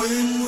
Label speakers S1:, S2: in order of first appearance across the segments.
S1: when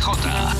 S1: piechota.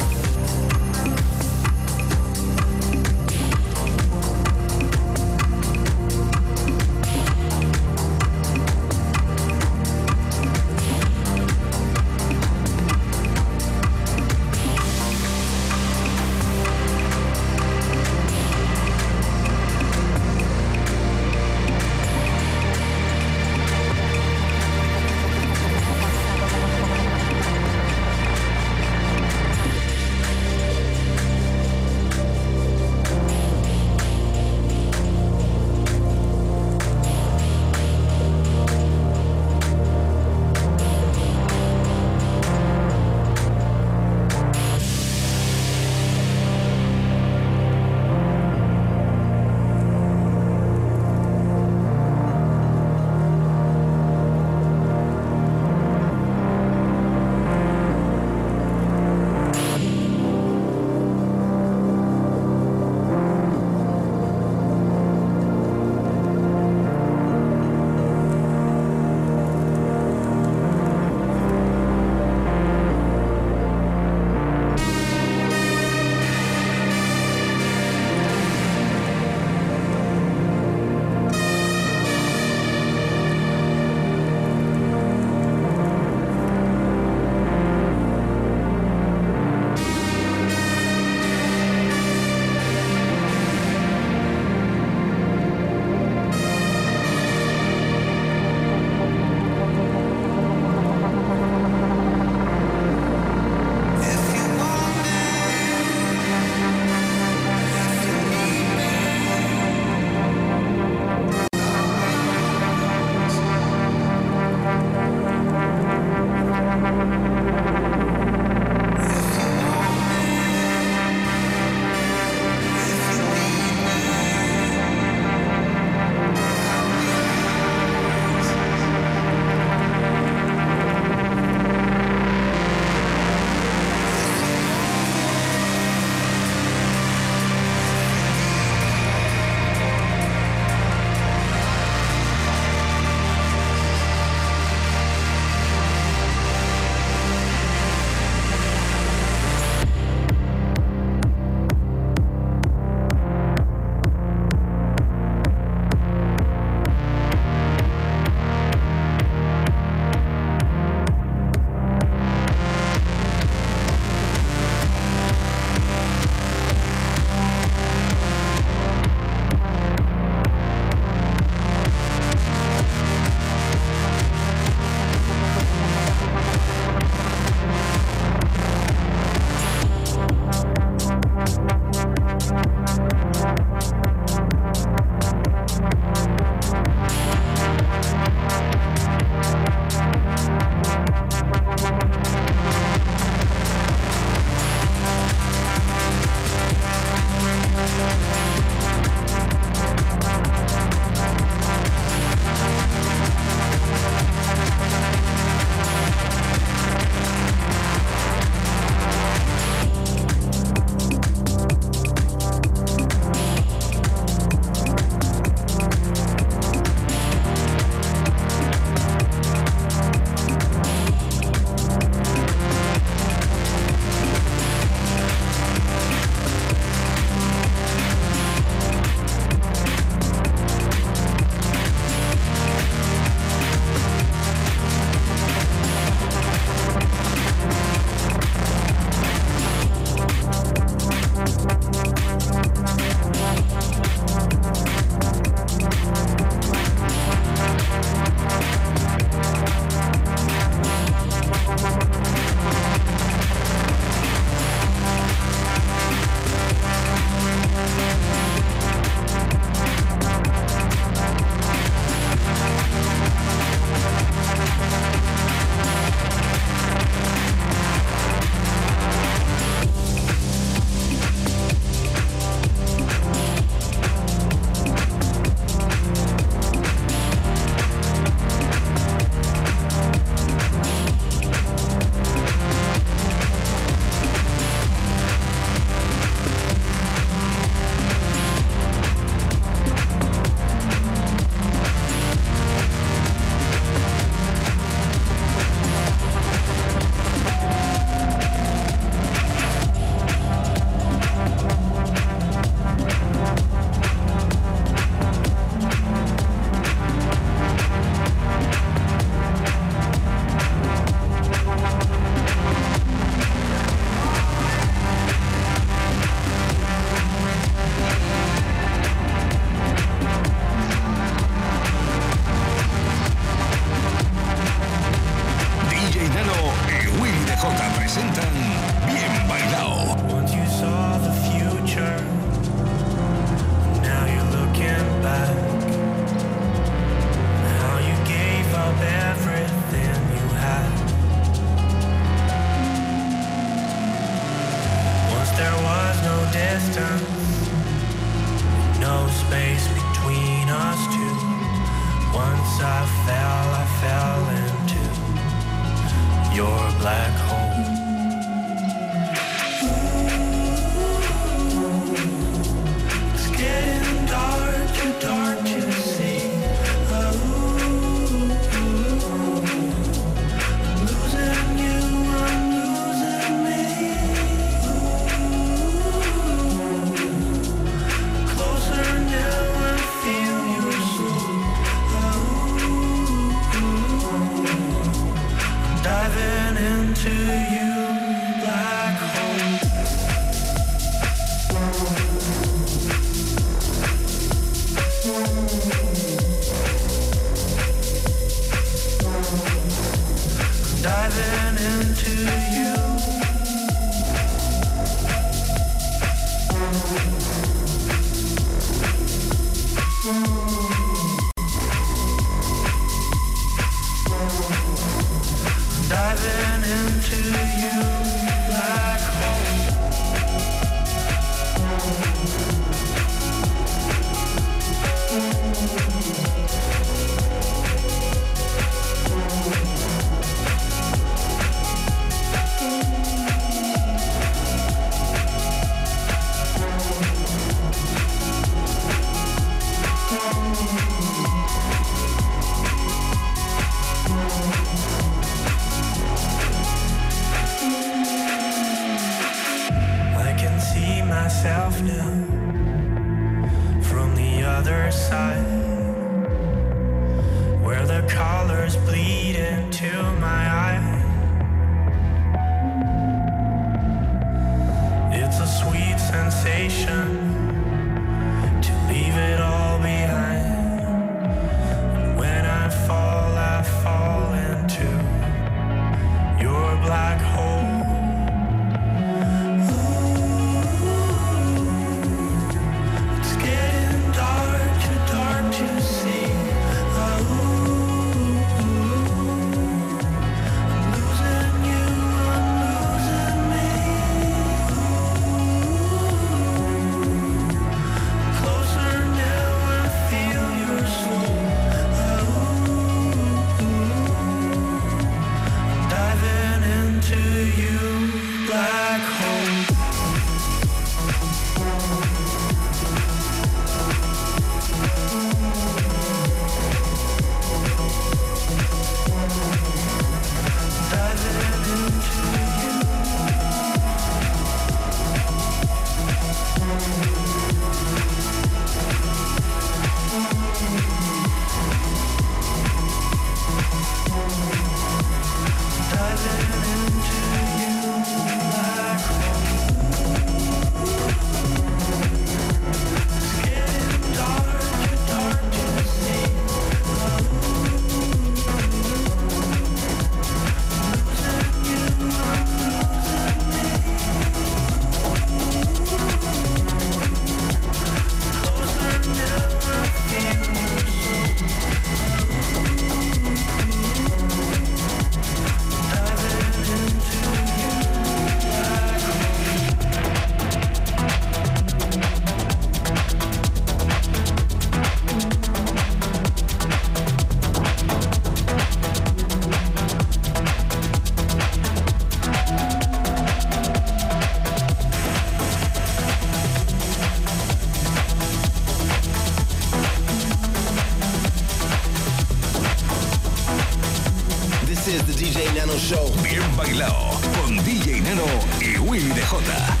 S1: Willy DJ.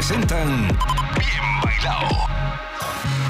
S1: presentan Bien Bailao.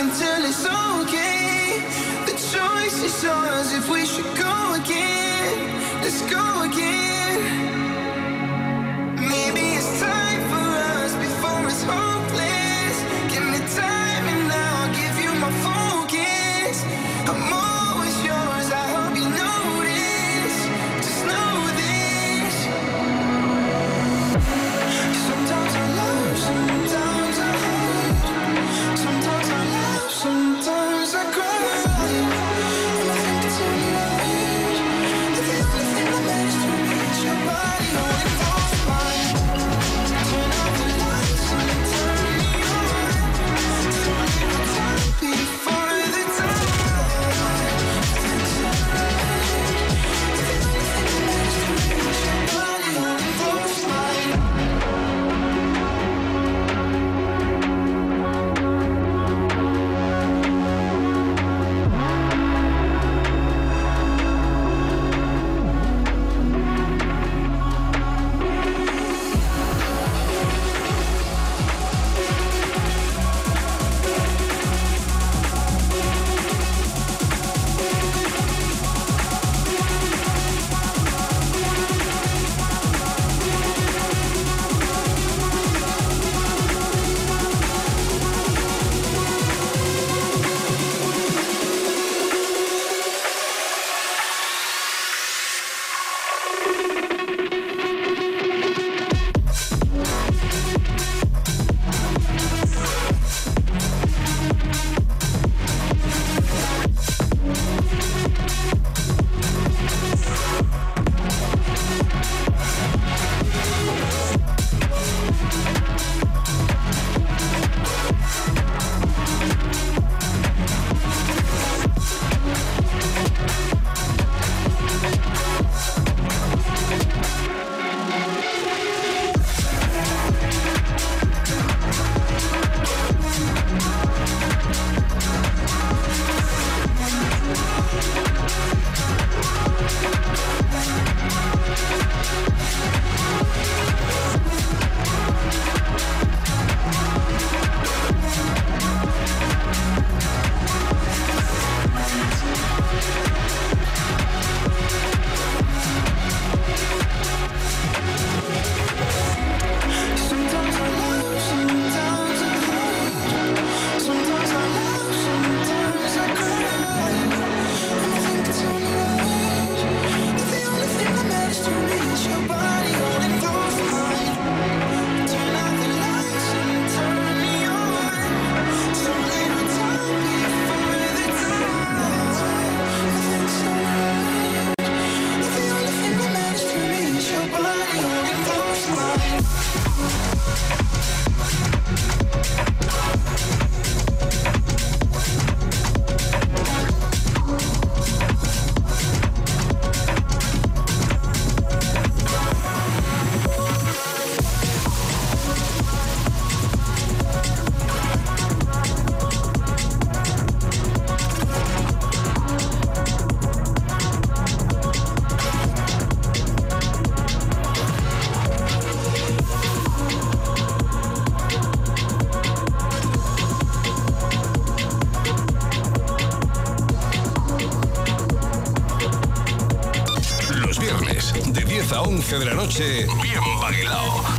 S1: until it's okay. The
S2: choice is ours if we should go again. Let's go again. 11 de la noche, bien bailado.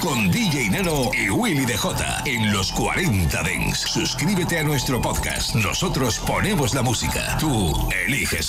S3: Con DJ Nano y Willy DJ en los 40 Dents. Suscríbete a nuestro podcast. Nosotros ponemos la música. Tú eliges el